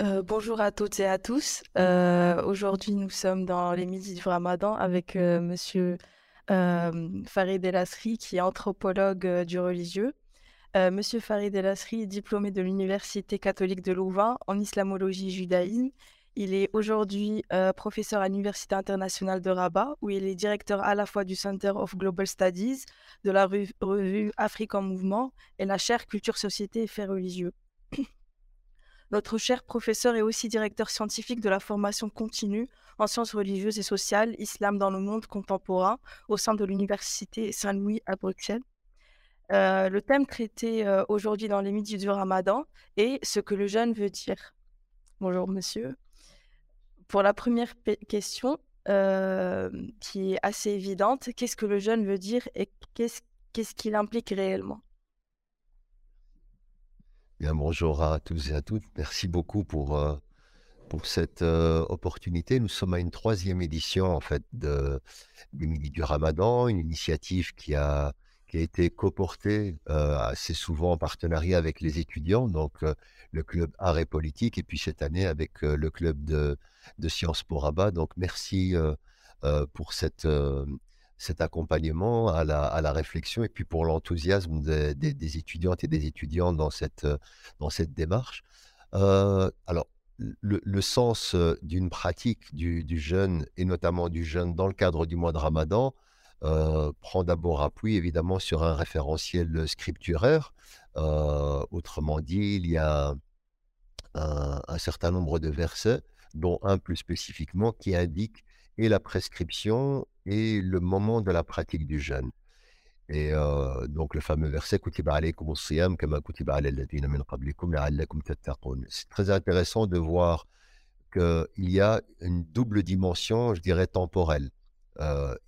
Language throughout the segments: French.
Euh, bonjour à toutes et à tous. Euh, aujourd'hui, nous sommes dans les midis du Ramadan avec euh, Monsieur Farid El Asri, qui est anthropologue du religieux. Monsieur Farid El Asri est diplômé de l'Université catholique de Louvain en islamologie et judaïsme. Il est aujourd'hui professeur à l'Université internationale de Rabat, où il est directeur à la fois du Center of Global Studies, de la revue Afrique en mouvement et la chaire Culture, Société et Faits religieux. Notre cher professeur est aussi directeur scientifique de la formation continue en sciences religieuses et sociales, islam dans le monde contemporain, au sein de l'Université Saint-Louis à Bruxelles. Euh, le thème traité euh, aujourd'hui dans les midis du Ramadan est ce que le jeûne veut dire. Bonjour monsieur. Pour la première question, euh, qui est assez évidente, qu'est-ce que le jeûne veut dire et qu'est-ce qu'il implique réellement? Bien, bonjour à tous et à toutes. Merci beaucoup pour, euh, pour cette euh, opportunité. Nous sommes à une troisième édition en fait de, du Midi du Ramadan, une initiative qui a, qui a été coportée euh, assez souvent en partenariat avec les étudiants, donc le club Art et Politique, et puis cette année avec le club de, de Sciences pour Rabat. Donc merci pour cette cet accompagnement à la, à la, réflexion et puis pour l'enthousiasme des, des, étudiantes et des étudiants dans cette, dans cette démarche. Euh, alors, le, le sens d'une pratique du, du, jeûne et notamment du jeûne dans le cadre du mois de Ramadan euh, prend d'abord appui évidemment sur un référentiel scripturaire. Euh, autrement dit, il y a un, certain nombre de versets, dont un plus spécifiquement qui indique et la prescription et le moment de la pratique du jeûne. Et donc le fameux verset C'est très intéressant de voir qu'il y a une double dimension, je dirais, temporelle.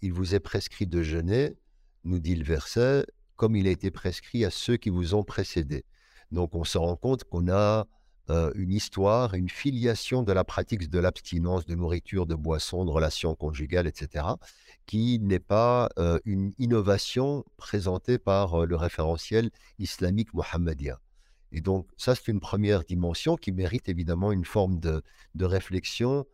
Il vous est prescrit de jeûner, nous dit le verset, comme il a été prescrit à ceux qui vous ont précédés. Donc on se rend compte qu'on a euh, une histoire, une filiation de la pratique de l'abstinence de nourriture, de boisson, de relations conjugales, etc., qui n'est pas euh, une innovation présentée par euh, le référentiel islamique mohammédien. Et donc, ça, c'est une première dimension qui mérite évidemment une forme de, de réflexion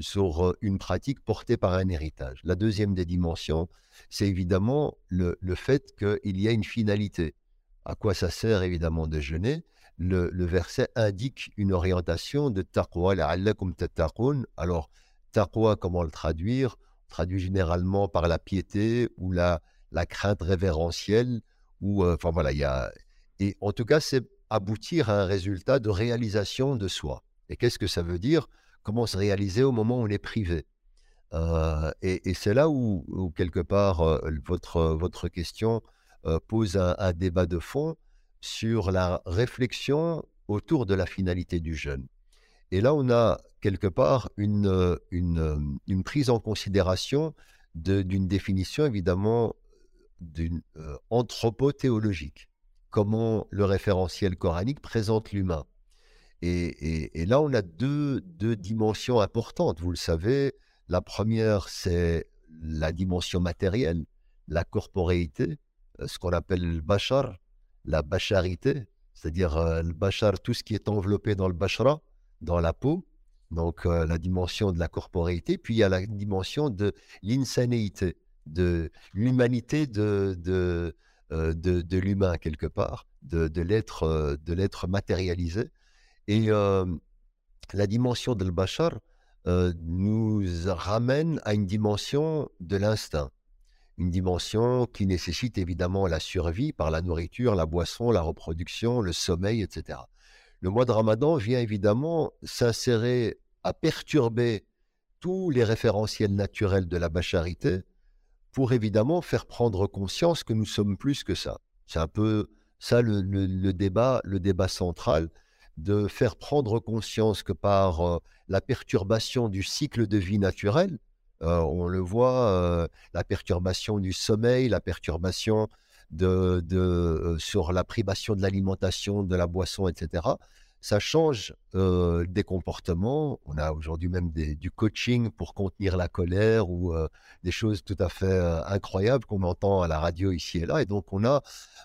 sur une pratique portée par un héritage. La deuxième des dimensions, c'est évidemment le, le fait qu'il y a une finalité. À quoi ça sert évidemment de jeûner? Le, verset indique une orientation de taqwa, la'allakum tattaqun. Alors, taqwa, comment le traduire? On traduit généralement par la piété ou la, la crainte révérentielle. Ou, euh, enfin voilà, il y a. Et en tout cas, c'est aboutir à un résultat de réalisation de soi. Et qu'est-ce que ça veut dire? Comment se réaliser au moment où on est privé? Euh, et, c'est là où, quelque part, euh, votre, votre question pose un, débat de fond sur la réflexion autour de la finalité du jeûne. Et là, on a quelque part une, une, prise en considération d'une définition évidemment d'une euh, anthropothéologique, comment le référentiel coranique présente l'humain. Et, et, là, on a deux, deux dimensions importantes, vous le savez. La première, c'est la dimension matérielle, la corporéité, euh, ce qu'on appelle le bachar, la bacharité, c'est-à-dire euh, le bachar, tout ce qui est enveloppé dans le bachara, dans la peau, donc euh, la dimension de la corporéité, puis il y a la dimension de l'insanéité, de l'humanité de, de, euh, de, l'humain quelque part, de, de l'être matérialisé. Et la dimension de bachar nous ramène à une dimension de l'instinct une dimension qui nécessite évidemment la survie par la nourriture, la boisson, la reproduction, le sommeil, etc. Le mois de Ramadan vient évidemment s'insérer à perturber tous les référentiels naturels de la bacharité pour évidemment faire prendre conscience que nous sommes plus que ça. C'est un peu ça le, débat, le débat central, de faire prendre conscience que par euh, la perturbation du cycle de vie naturel, euh, on le voit, euh, la perturbation du sommeil, la perturbation de, euh, sur la privation de l'alimentation, de la boisson, etc. Ça change des comportements. On a aujourd'hui même du coaching pour contenir la colère ou des choses tout à fait incroyables qu'on entend à la radio ici et là. Et donc, on a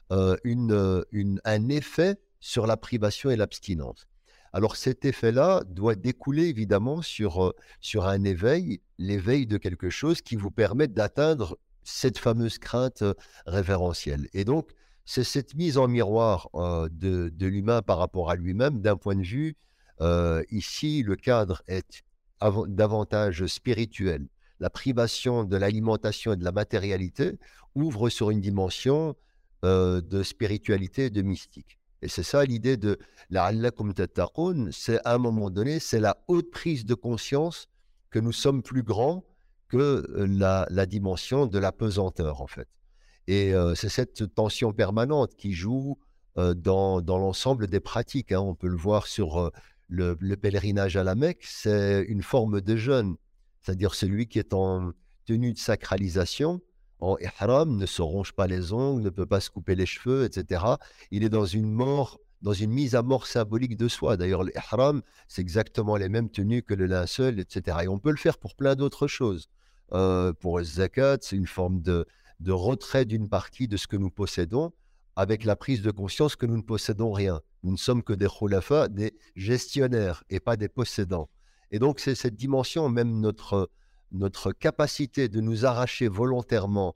un effet sur la privation et l'abstinence. Alors cet effet-là doit découler évidemment sur, un éveil, l'éveil de quelque chose qui vous permet d'atteindre cette fameuse crainte révérentielle. Et donc, c'est cette mise en miroir de l'humain par rapport à lui-même d'un point de vue, ici, le cadre est davantage spirituel. La privation de l'alimentation et de la matérialité ouvre sur une dimension de spiritualité et de mystique. Et c'est ça l'idée de la c'est à un moment donné, c'est la haute prise de conscience que nous sommes plus grands que la, la dimension de la pesanteur, en fait. Et c'est cette tension permanente qui joue dans, dans l'ensemble des pratiques. Hein. On peut le voir sur le, pèlerinage à la Mecque, c'est une forme de jeûne, c'est-à-dire celui qui est en tenue de sacralisation en ihram, ne se ronge pas les ongles, ne peut pas se couper les cheveux, etc. Il est dans une mort, dans une mise à mort symbolique de soi. D'ailleurs, l'ihram, c'est exactement les mêmes tenues que le linceul, etc. Et on peut le faire pour plein d'autres choses. Euh, pour le zakat, c'est une forme de, de retrait d'une partie de ce que nous possédons, avec la prise de conscience que nous ne possédons rien. Nous ne sommes que des khulafa, des gestionnaires et pas des possédants. Et donc, c'est cette dimension, même notre notre capacité de nous arracher volontairement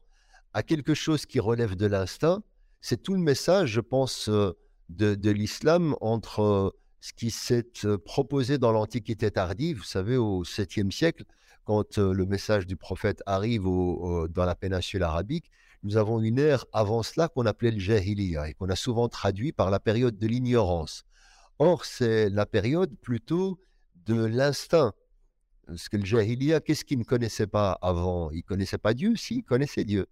à quelque chose qui relève de l'instinct, c'est tout le message, je pense, euh, de, l'islam entre euh, ce qui s'est euh, proposé dans l'Antiquité tardive, vous savez, au 7e siècle, quand le message du prophète arrive dans la péninsule arabique, nous avons une ère avant cela qu'on appelait le Jahiliya et qu'on a souvent traduit par la période de l'ignorance. Or, c'est la période plutôt de l'instinct, parce que le Jahiliya, qu'est-ce qu'il ne connaissait pas avant? Il ne connaissait pas Dieu, si, il connaissait Dieu.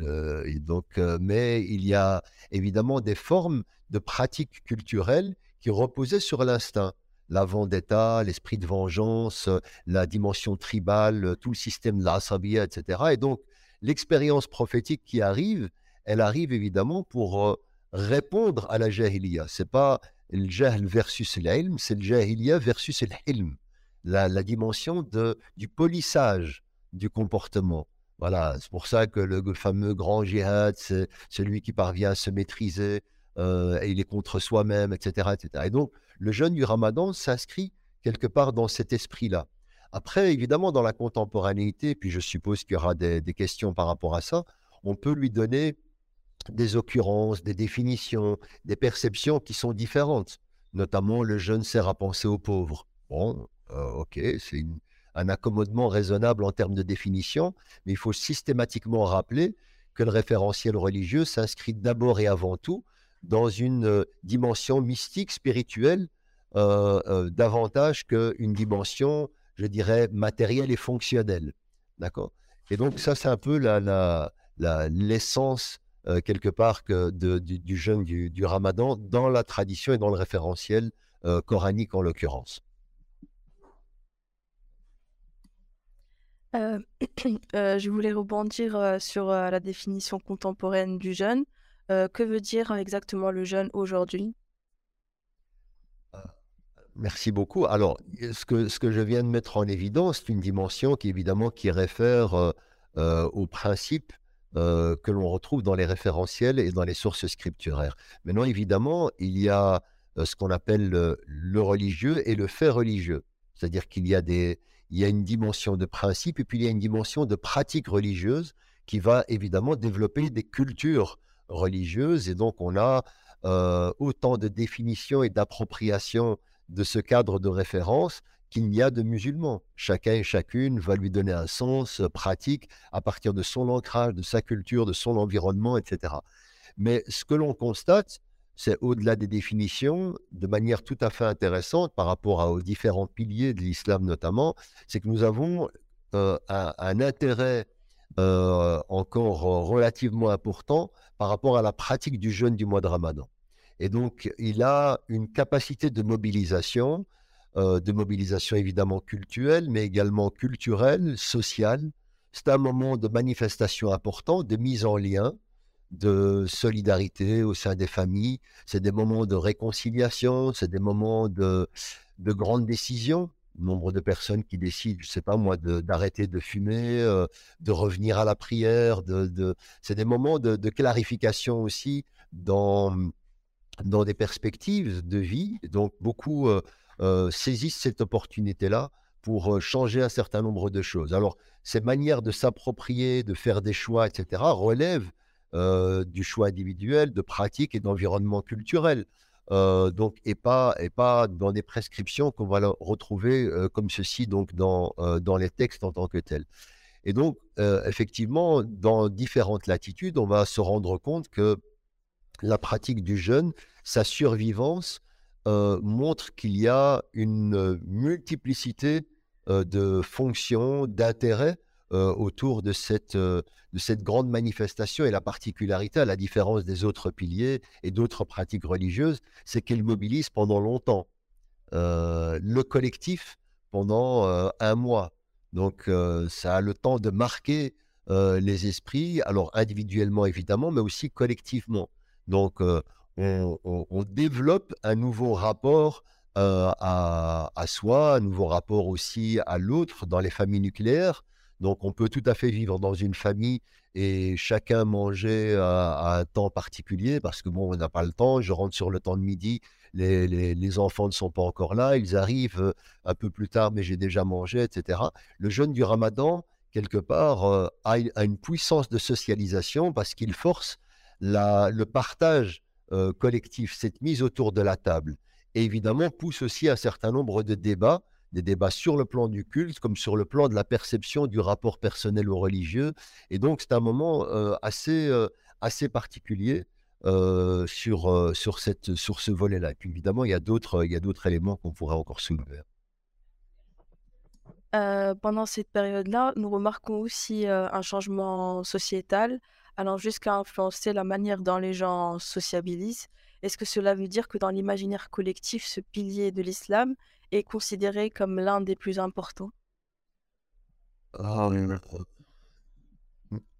Euh, donc, euh, mais il y a évidemment des formes de pratiques culturelles qui reposaient sur l'instinct. La vendetta, l'esprit de vengeance, la dimension tribale, tout le système de l'asabia, etc. Et donc, l'expérience prophétique qui arrive, elle arrive évidemment pour euh, répondre à la jahiliya. C'est pas le jahl versus l'ilm, c'est le jahiliya versus l'ilm la, dimension du polissage du comportement. Voilà, c'est pour ça que le, fameux grand jihad, c'est celui qui parvient à se maîtriser, euh, et il est contre soi-même, etc., etc. Et donc, le jeûne du ramadan s'inscrit quelque part dans cet esprit-là. Après, évidemment, dans la contemporanéité, puis je suppose qu'il y aura des, des, questions par rapport à ça, on peut lui donner des occurrences, des définitions, des perceptions qui sont différentes. Notamment, le jeûne sert à penser aux pauvres. Bon, ok, c'est un accommodement raisonnable en termes de définition, mais il faut systématiquement rappeler que le référentiel religieux s'inscrit d'abord et avant tout dans une euh, dimension mystique, spirituelle, euh, davantage qu'une dimension, je dirais, matérielle et fonctionnelle. D'accord? Et donc, ça, c'est un peu l'essence, quelque part, que du, jeûne du, ramadan dans la tradition et dans le référentiel coranique en l'occurrence. Je voulais rebondir sur la définition contemporaine du jeûne. que veut dire exactement le jeûne aujourd'hui? Merci beaucoup. Alors, ce que, ce que je viens de mettre en évidence, c'est une dimension qui évidemment qui réfère aux principes que l'on retrouve dans les référentiels et dans les sources scripturaires. Maintenant, évidemment, il y a ce qu'on appelle le religieux et le fait religieux. C'est-à-dire qu'il y a des, il y a une dimension de principe et puis il y a une dimension de pratique religieuse qui va évidemment développer des cultures religieuses. Et donc, on a euh, autant de définitions et d'appropriation de ce cadre de référence qu'il n'y a de musulmans. Chacun et chacune va lui donner un sens pratique à partir de son ancrage, de sa culture, de son environnement, etc. Mais ce que l'on constate, c'est au-delà des définitions, de manière tout à fait intéressante par rapport aux différents piliers de l'islam notamment, c'est que nous avons euh, un, intérêt euh, encore relativement important par rapport à la pratique du jeûne du mois de Ramadan. Et donc, il a une capacité de mobilisation, euh, de mobilisation évidemment culturelle, mais également culturelle, sociale. C'est un moment de manifestation important, de mise en lien, de solidarité au sein des familles. C'est des moments de réconciliation, c'est des moments de, de grandes décisions. Nombre de personnes qui décident, je ne sais pas moi, d'arrêter de, fumer, euh, de revenir à la prière. De, c'est des moments de, clarification aussi dans, dans des perspectives de vie. Donc beaucoup euh, saisissent cette opportunité-là pour changer un certain nombre de choses. Alors, ces manières de s'approprier, de faire des choix, etc., relèvent du choix individuel, de pratique et d'environnement culturel. donc, et pas, et pas dans des prescriptions qu'on va retrouver comme ceci donc dans, dans les textes en tant que tels. Et donc, effectivement, dans différentes latitudes, on va se rendre compte que la pratique du jeûne, sa survivance, montre qu'il y a une multiplicité de fonctions, d'intérêts autour de cette, de cette grande manifestation. Et la particularité, à la différence des autres piliers et d'autres pratiques religieuses, c'est qu'elle mobilise pendant longtemps. le collectif pendant un mois, donc, ça a le temps de marquer les esprits, alors individuellement évidemment, mais aussi collectivement. Donc, on, développe un nouveau rapport à, soi, un nouveau rapport aussi à l'autre dans les familles nucléaires. Donc, on peut tout à fait vivre dans une famille et chacun manger à, un temps particulier parce que bon, on n'a pas le temps. Je rentre sur le temps de midi, les, enfants ne sont pas encore là, ils arrivent un peu plus tard, mais j'ai déjà mangé, etc. Le jeûne du ramadan, quelque part, a, une puissance de socialisation parce qu'il force le partage collectif, cette mise autour de la table. Et évidemment, pousse aussi un certain nombre de débats, des débats sur le plan du culte comme sur le plan de la perception du rapport personnel au religieux. Et donc, c'est un moment assez, assez particulier sur, sur, cette, sur ce volet-là. Et puis évidemment, il y a d'autres éléments qu'on pourrait encore soulever. pendant cette période-là, nous remarquons aussi un changement sociétal, allant jusqu'à influencer la manière dont les gens sociabilisent. Est-ce que cela veut dire que dans l'imaginaire collectif, ce pilier de l'islam est considéré comme l'un des plus importants? Ah,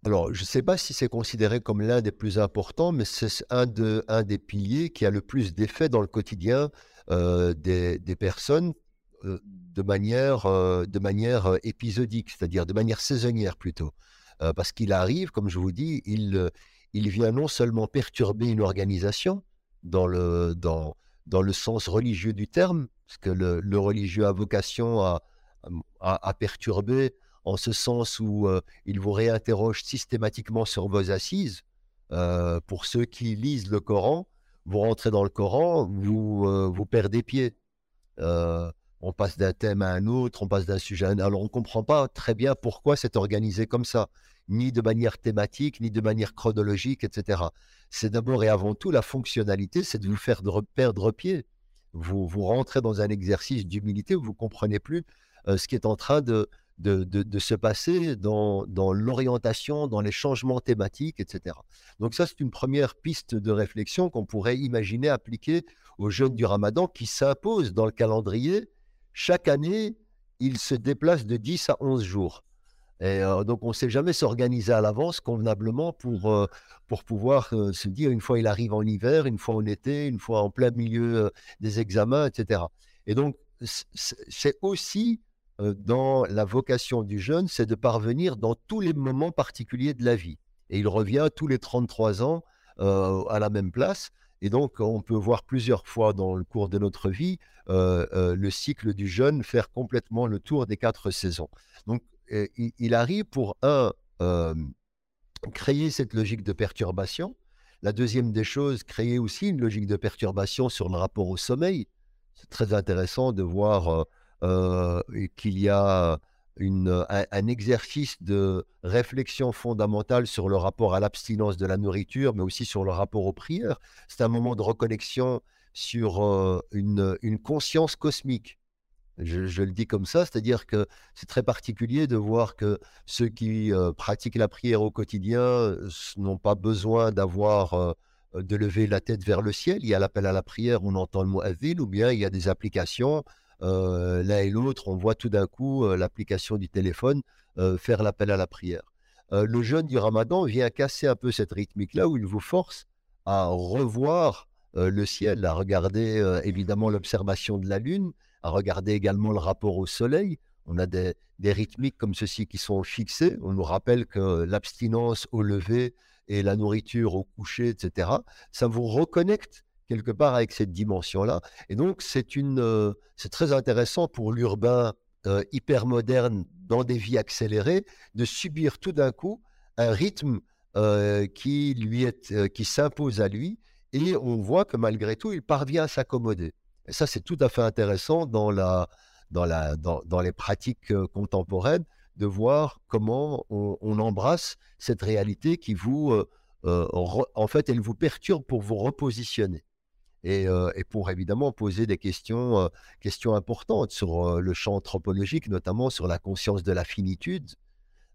alors, je ne sais pas si c'est considéré comme l'un des plus importants, mais c'est un, de, un des piliers qui a le plus d'effet dans le quotidien euh, des, personnes euh, de manière, euh, de manière épisodique, c'est-à-dire de manière saisonnière plutôt. parce qu'il arrive, comme je vous dis, il, il vient non seulement perturber une organisation dans le, dans, dans le sens religieux du terme, parce que le, religieux a vocation à, à perturber en ce sens où il vous réinterroge systématiquement sur vos assises. pour ceux qui lisent le Coran, vous rentrez dans le Coran, vous, vous perdez pied. On passe d'un thème à un autre, on passe d'un sujet à un autre. Alors on ne comprend pas très bien pourquoi c'est organisé comme ça, ni de manière thématique, ni de manière chronologique, etc. C'est d'abord et avant tout la fonctionnalité, c'est de vous faire perdre pied. Vous, vous rentrez dans un exercice d'humilité où vous ne comprenez plus ce qui est en train de, se passer dans, l'orientation, dans les changements thématiques, etc. Donc ça, c'est une première piste de réflexion qu'on pourrait imaginer appliquer aux jeunes du ramadan qui s'impose dans le calendrier. Chaque année, il se déplace de 10 à 11 jours. Et euh, donc, on ne sait jamais s'organiser à l'avance convenablement pour, euh, pour pouvoir euh, se dire une fois il arrive en hiver, une fois en été, une fois en plein milieu des examens, etc. Et donc, c'est aussi dans la vocation du jeune, c'est de parvenir dans tous les moments particuliers de la vie. Et il revient tous les 33 ans à la même place. Et donc, on peut voir plusieurs fois dans le cours de notre vie le cycle du jeune faire complètement le tour des quatre saisons. Donc, il, arrive pour un, créer cette logique de perturbation. La deuxième des choses, créer aussi une logique de perturbation sur le rapport au sommeil. C'est très intéressant de voir euh, qu'il y a une, un, exercice de réflexion fondamentale sur le rapport à l'abstinence de la nourriture, mais aussi sur le rapport aux prières. C'est un moment de reconnexion sur euh, une, une, conscience cosmique. Je, le dis comme ça, c'est-à-dire que c'est très particulier de voir que ceux qui euh, pratiquent la prière au quotidien n'ont pas besoin d'avoir de lever la tête vers le ciel. Il y a l'appel à la prière, on entend le mot avil, ou bien il y a des applications euh, l'un et l'autre, on voit tout d'un coup euh, l'application du téléphone euh, faire l'appel à la prière. le jeûne du ramadan vient casser un peu cette rythmique-là où il vous force à revoir le ciel, à regarder évidemment l'observation de la lune, à regarder également le rapport au soleil. On a des, des, rythmiques comme ceci qui sont fixées. On nous rappelle que l'abstinence au lever et la nourriture au coucher, etc., ça vous reconnecte quelque part avec cette dimension-là. Et donc, c'est une, c'est très intéressant pour l'urbain hyper moderne dans des vies accélérées de subir tout d'un coup un rythme qui lui qui s'impose à lui. Et on voit que malgré tout, il parvient à s'accommoder. Et ça, c'est tout à fait intéressant dans, la, dans, la, dans, dans les pratiques contemporaines de voir comment on, embrasse cette réalité qui vous, en fait, elle vous perturbe pour vous repositionner. Et, et pour évidemment poser des questions, questions importantes sur le champ anthropologique, notamment sur la conscience de la finitude,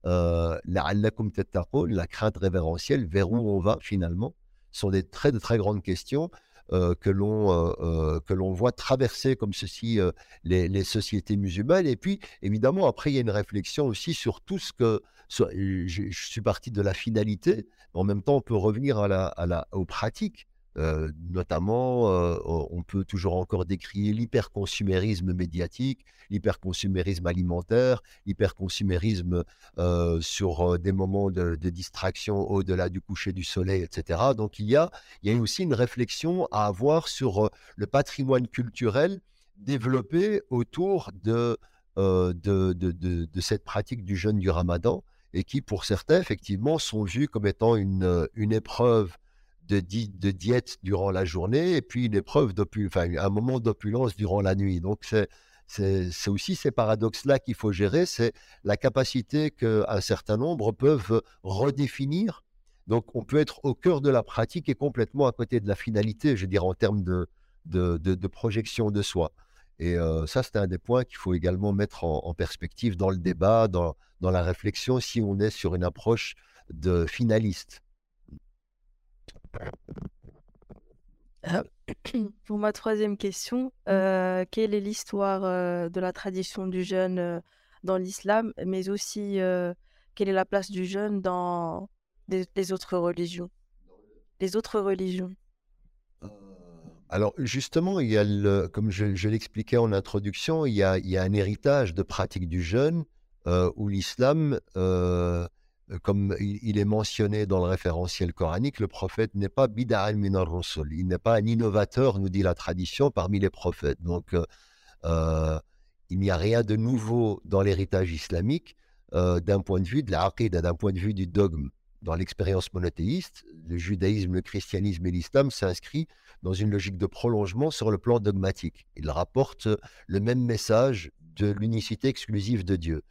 la, la crainte révérentielle, vers où on va finalement, sont des très, de très grandes questions que l'on voit traverser comme ceci les, les, sociétés musulmanes. Et puis, évidemment, après, il y a une réflexion aussi sur tout ce que... je, suis parti de la finalité, mais en même temps, on peut revenir à la, à la, aux pratiques. Euh, notamment, euh, on peut toujours encore décrire l'hyperconsumérisme médiatique, l'hyperconsumérisme alimentaire, l'hyperconsumérisme euh, sur des moments de, distraction au-delà du coucher du soleil, etc. Donc il y, a, aussi une réflexion à avoir sur le patrimoine culturel développé autour de, de, cette pratique du jeûne du ramadan et qui, pour certains, effectivement, sont vus comme étant une, une épreuve de, diète durant la journée et puis une épreuve, enfin, un moment d'opulence durant la nuit. Donc, c'est, c'est, aussi ces paradoxes-là qu'il faut gérer, c'est la capacité qu'un certain nombre peuvent redéfinir. Donc, on peut être au cœur de la pratique et complètement à côté de la finalité, je veux dire, en termes de, de, projection de soi. Et euh, ça, c'est un des points qu'il faut également mettre en, perspective dans le débat, dans, dans la réflexion, si on est sur une approche de finaliste. Euh, pour ma troisième question, mmh. euh, quelle est l'histoire euh, de la tradition du jeûne dans l'islam, mais aussi quelle est la place du jeûne dans les, autres religions? Les autres religions alors justement, il y a comme je, l'expliquais en introduction, il y, a, il y, a, un héritage de pratique du jeûne où l'islam euh, comme il est mentionné dans le référentiel coranique, le prophète n'est pas bida'al minar rusul. Il n'est pas un innovateur, nous dit la tradition, parmi les prophètes. Donc, euh, euh, il n'y a rien de nouveau dans l'héritage islamique d'un point de vue de la d'un point de vue du dogme. Dans l'expérience monothéiste, le judaïsme, le christianisme et l'islam s'inscrivent dans une logique de prolongement sur le plan dogmatique. Ils rapportent le même message de l'unicité exclusive de Dieu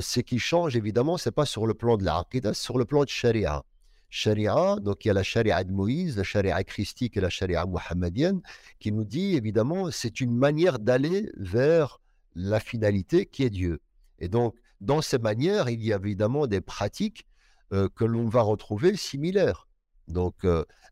ce qui change, évidemment, ce n'est pas sur le plan de la c'est sur le plan de Sharia. Sharia, donc il y a la Sharia de Moïse, la Sharia christique et la Sharia mohammedienne, qui nous dit, évidemment, c'est une manière d'aller vers la finalité qui est Dieu. Et donc, dans ces manières, il y a évidemment des pratiques que l'on va retrouver similaires, donc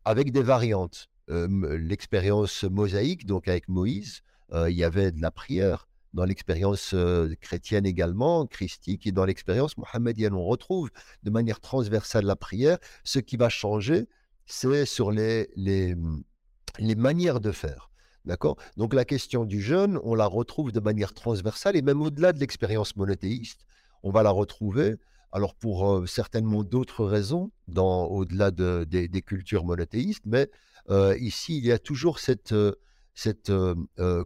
avec des variantes. L'expérience mosaïque, donc avec Moïse, il y avait de la prière, dans l'expérience chrétienne également, christique, et dans l'expérience mohammedienne. On retrouve de manière transversale la prière. Ce qui va changer, c'est sur les, les, les manières de faire. D'accord? Donc la question du jeûne, on la retrouve de manière transversale et même au-delà de l'expérience monothéiste, on va la retrouver, alors pour certainement d'autres raisons, au-delà de, des cultures monothéistes, mais ici, il y a toujours cette, cette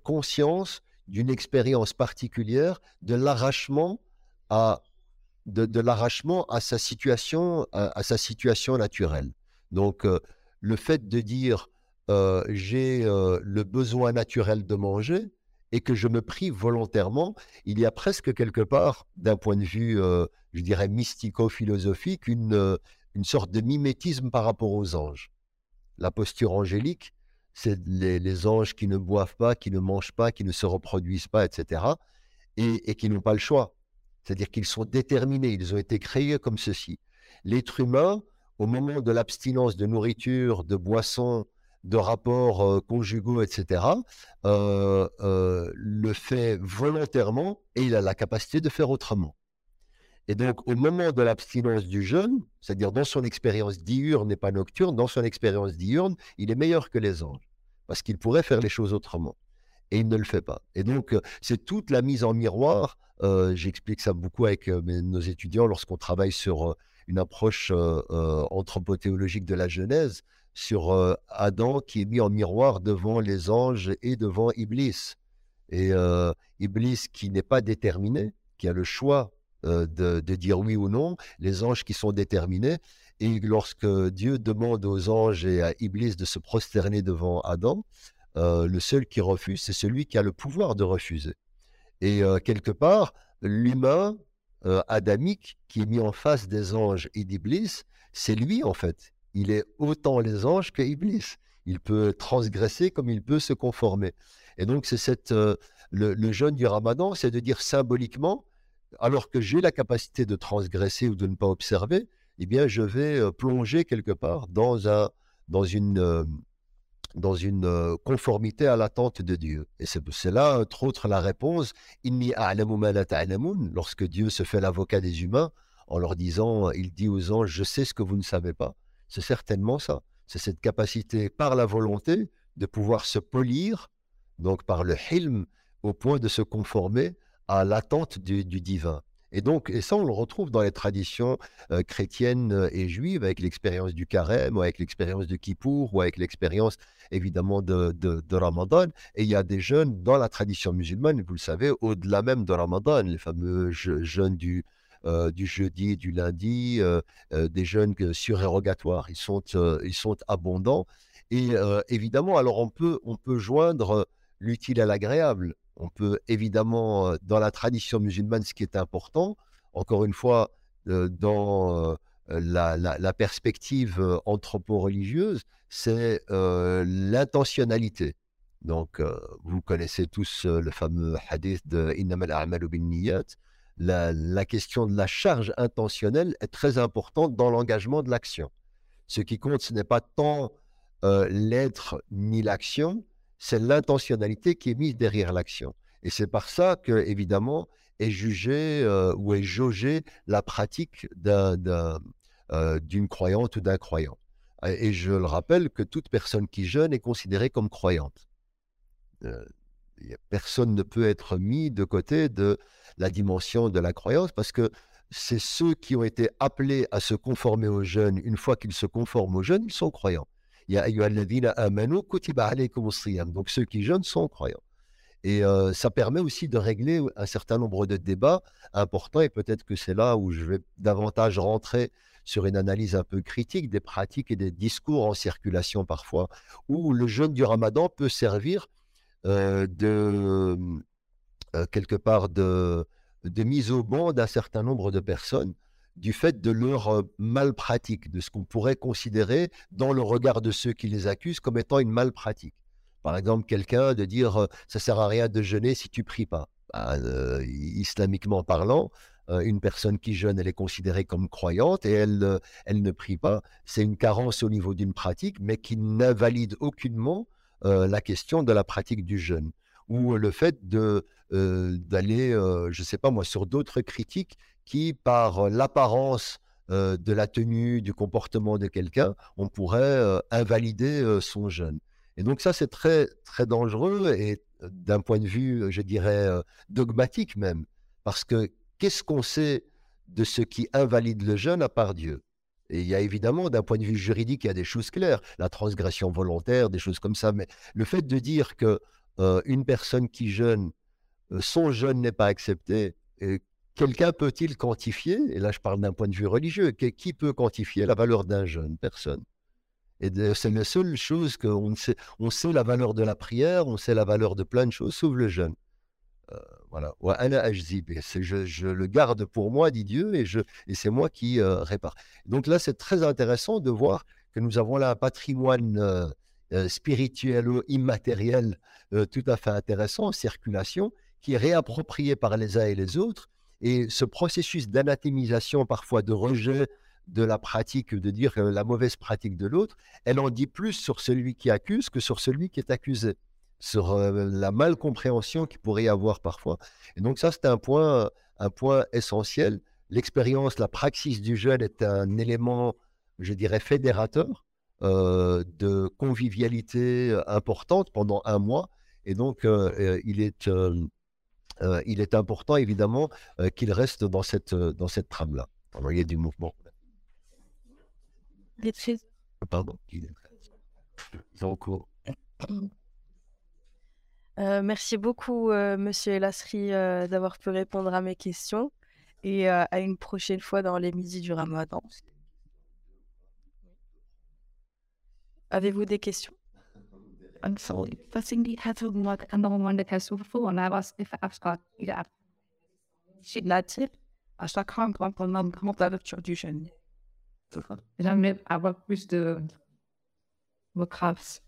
conscience d'une expérience particulière de l'arrachement à de, l'arrachement à sa situation à, sa situation naturelle. Donc euh, le fait de dire euh, j'ai euh, le besoin naturel de manger et que je me prive volontairement, il y a presque quelque part, d'un point de vue, je dirais, mystico-philosophique, une, une sorte de mimétisme par rapport aux anges. La posture angélique, c'est les, anges qui ne boivent pas, qui ne mangent pas, qui ne se reproduisent pas, etc. Et, qui n'ont pas le choix. C'est-à-dire qu'ils sont déterminés, ils ont été créés comme ceci. L'être humain, au moment de l'abstinence de nourriture, de boissons, de rapports euh, conjugaux, etc., euh, euh, le fait volontairement et il a la capacité de faire autrement. Et donc, au moment de l'abstinence du jeûne, c'est-à-dire dans son expérience diurne et pas nocturne, dans son expérience diurne, il est meilleur que les anges, parce qu'il pourrait faire les choses autrement. Et il ne le fait pas. Et donc, euh, c'est toute la mise en miroir. Euh, j'explique ça beaucoup avec euh, nos étudiants lorsqu'on travaille sur une approche anthropothéologique de la Genèse. sur Adam qui est mis en miroir devant les anges et devant Iblis. Et Iblis qui n'est pas déterminé, qui a le choix de, dire oui ou non, les anges qui sont déterminés. Et lorsque Dieu demande aux anges et à Iblis de se prosterner devant Adam, le seul qui refuse, c'est celui qui a le pouvoir de refuser. Et quelque part, l'humain adamique qui est mis en face des anges et d'Iblis, c'est lui en fait. Il est autant les anges que Iblis. Il peut transgresser comme il peut se conformer. Et donc, c'est cette, le, le, jeûne du ramadan, c'est de dire symboliquement, alors que j'ai la capacité de transgresser ou de ne pas observer, eh bien, je vais plonger quelque part dans, un, dans une, dans une conformité à l'attente de Dieu. Et c'est là, entre autres, la réponse Inni lorsque Dieu se fait l'avocat des humains en leur disant, il dit aux anges, je sais ce que vous ne savez pas. C'est certainement ça. C'est cette capacité par la volonté de pouvoir se polir, donc par le hilm, au point de se conformer à l'attente du, divin. Et donc, et ça, on le retrouve dans les traditions euh, chrétiennes euh, et juives, avec l'expérience du carême, ou avec l'expérience de Kippour, ou avec l'expérience, évidemment, de, Ramadan. Et il y a des jeûnes dans la tradition musulmane, vous le savez, au-delà même de Ramadan, les fameux jeûnes du, euh, du jeudi, du lundi, des jeûnes surérogatoires. Ils sont, ils sont abondants. Et évidemment, alors on peut, on peut joindre l'utile à l'agréable. On peut évidemment, dans la tradition musulmane, ce qui est important, encore une fois, dans la, perspective anthropo-religieuse, c'est l'intentionnalité. Donc, vous connaissez tous le fameux hadith de Innamal a'malu bin niyat. La, question de la charge intentionnelle est très importante dans l'engagement de l'action. Ce qui compte, ce n'est pas tant l'être ni l'action, c'est l'intentionnalité qui est mise derrière l'action. Et c'est par ça que, évidemment, est jugée euh, ou est jaugée la pratique euh, d'une croyante ou d'un croyant. Et je le rappelle que toute personne qui jeûne est considérée comme croyante. Euh, personne ne peut être mis de côté de la dimension de la croyance parce que c'est ceux qui ont été appelés à se conformer au jeûne. Une fois qu'ils se conforment au jeûne, ils sont croyants. Donc ceux qui jeûnent sont croyants. Et ça permet aussi de régler un certain nombre de débats importants. Et peut-être que c'est là où je vais davantage rentrer sur une analyse un peu critique des pratiques et des discours en circulation parfois, où le jeûne du ramadan peut servir de quelque part de mise au banc d'un certain nombre de personnes du fait de leur malpratique, de ce qu'on pourrait considérer dans le regard de ceux qui les accusent comme étant une malpratique. Par exemple, quelqu'un de dire ça sert à rien de jeûner si tu pries pas. Ben, islamiquement parlant, une personne qui jeûne, elle est considérée comme croyante et elle, elle ne prie pas. C'est une carence au niveau d'une pratique, mais qui n'invalide aucunement la question de la pratique du jeûne ou le fait d'aller, je ne sais pas moi, sur d'autres critiques qui, par l'apparence de la tenue, du comportement de quelqu'un, on pourrait invalider son jeûne. Et donc ça, c'est très, très dangereux et d'un point de vue, je dirais, dogmatique même. Parce que qu'est-ce qu'on sait de ce qui invalide le jeûne à part Dieu? Et il y a évidemment, d'un point de vue juridique, il y a des choses claires, la transgression volontaire, des choses comme ça. Mais le fait de dire que une personne qui jeûne, son jeûne n'est pas accepté, Quelqu'un peut-il quantifier, et là je parle d'un point de vue religieux, qui peut quantifier la valeur d'un jeûne? Personne. Et c'est la seule chose qu'on sait. On sait la valeur de la prière, on sait la valeur de plein de choses, sauf le jeûne. Euh, voilà. Je, je, le garde pour moi, dit Dieu, et, et c'est moi qui euh, répare. Donc là, c'est très intéressant de voir que nous avons là un patrimoine euh, spirituel ou immatériel tout à fait intéressant en circulation, qui est réapproprié par les uns et les autres et ce processus d'anathémisation, parfois de rejet de la pratique, de dire la mauvaise pratique de l'autre, elle en dit plus sur celui qui accuse que sur celui qui est accusé, sur euh, la malcompréhension qu'il pourrait y avoir parfois. Et donc ça, c'est un point, essentiel. L'expérience, la praxis du jeûne est un élément, je dirais, fédérateur euh, de convivialité euh, importante pendant un mois. Et donc, il est euh, il est important évidemment euh, qu'il reste dans cette, euh, dans cette trame-là. Il y a du mouvement. Pardon. Euh, merci beaucoup, Monsieur Elasri, d'avoir pu répondre à mes questions et à une prochaine fois dans les midis du Ramadan. Avez-vous des questions? And so personally had to like another one that has before and I was if I've got yeah. She that's it. I start can't come from them come up that tradition. And I met I work with the the cops.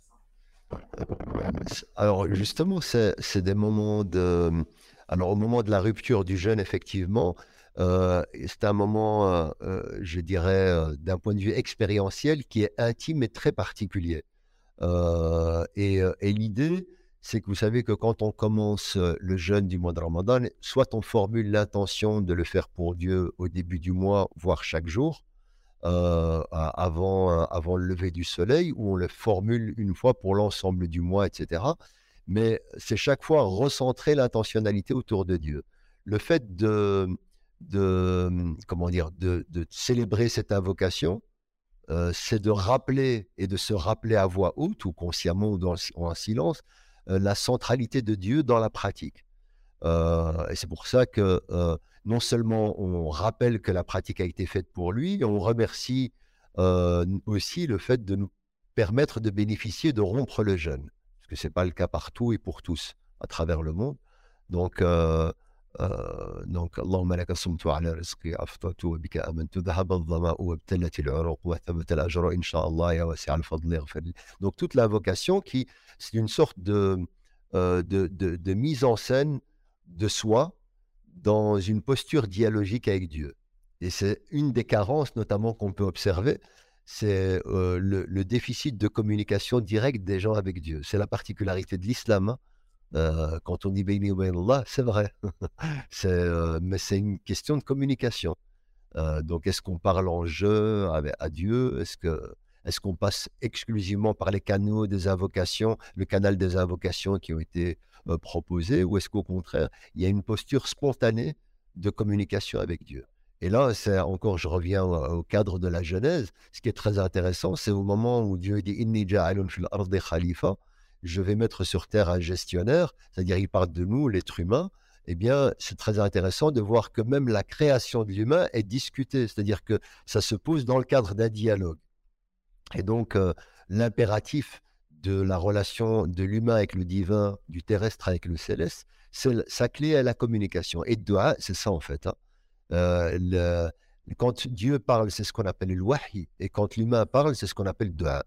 Alors justement, c'est c'est des moments de... Alors au moment de la rupture du jeûne, effectivement, euh, c'est un moment, euh, euh, je dirais, euh, d'un point de vue expérientiel, qui est intime et très particulier. Euh, et euh, et l'idée, c'est que vous savez que quand on commence euh, le jeûne du mois de Ramadan, soit on formule l'intention de le faire pour Dieu au début du mois, voire chaque jour, avant, avant le lever du soleil, ou on le formule une fois pour l'ensemble du mois, etc. Mais c'est chaque fois recentrer l'intentionnalité autour de Dieu. Le fait de, de comment dire, de, de célébrer cette invocation, euh, c'est de rappeler et de se rappeler à voix haute ou consciemment ou, en silence euh, la centralité de Dieu dans la pratique. Euh, et c'est pour ça que non seulement on rappelle que la pratique a été faite pour lui, on remercie aussi le fait de nous permettre de bénéficier, de rompre le jeûne. Parce que ce n'est pas le cas partout et pour tous à travers le monde. Donc, دونك اللهم لك صمت وعلى رزقي أفطرت وبك آمنت ذهب الظمأ وابتلت العروق وثبت الأجر إن شاء الله يا واسع الفضل اغفر لي donc toute l'invocation qui c'est une sorte de, euh, de, de, de mise en scène de soi dans une posture dialogique avec Dieu et c'est une des carences notamment qu'on peut observer c'est euh, le, le déficit de communication directe des gens avec Dieu c'est la particularité de l'islam hein. Euh, quand on dit bayna Allah, c'est vrai. Euh, mais c'est une question de communication. Euh, donc, est-ce qu'on parle en jeu avec, à Dieu? Est-ce qu'on passe exclusivement par les canaux des invocations, le canal des invocations qui ont été proposés, ou est-ce qu'au contraire, il y a une posture spontanée de communication avec Dieu? Et là, encore, je reviens au cadre de la Genèse. Ce qui est très intéressant, c'est au moment où Dieu dit Inni ja'alun fil ardi khalifa je vais mettre sur Terre un gestionnaire, c'est-à-dire il parle de nous, l'être humain, eh bien, c'est très intéressant de voir que même la création de l'humain est discutée, c'est-à-dire que ça se pose dans le cadre d'un dialogue. Et donc, euh, l'impératif de la relation de l'humain avec le divin, du terrestre avec le céleste, c'est sa clé à la communication. Et doua, c'est ça en fait. hein. Euh, le- quand Dieu parle, c'est ce qu'on appelle le wahi, et quand l'humain parle, c'est ce qu'on appelle doua.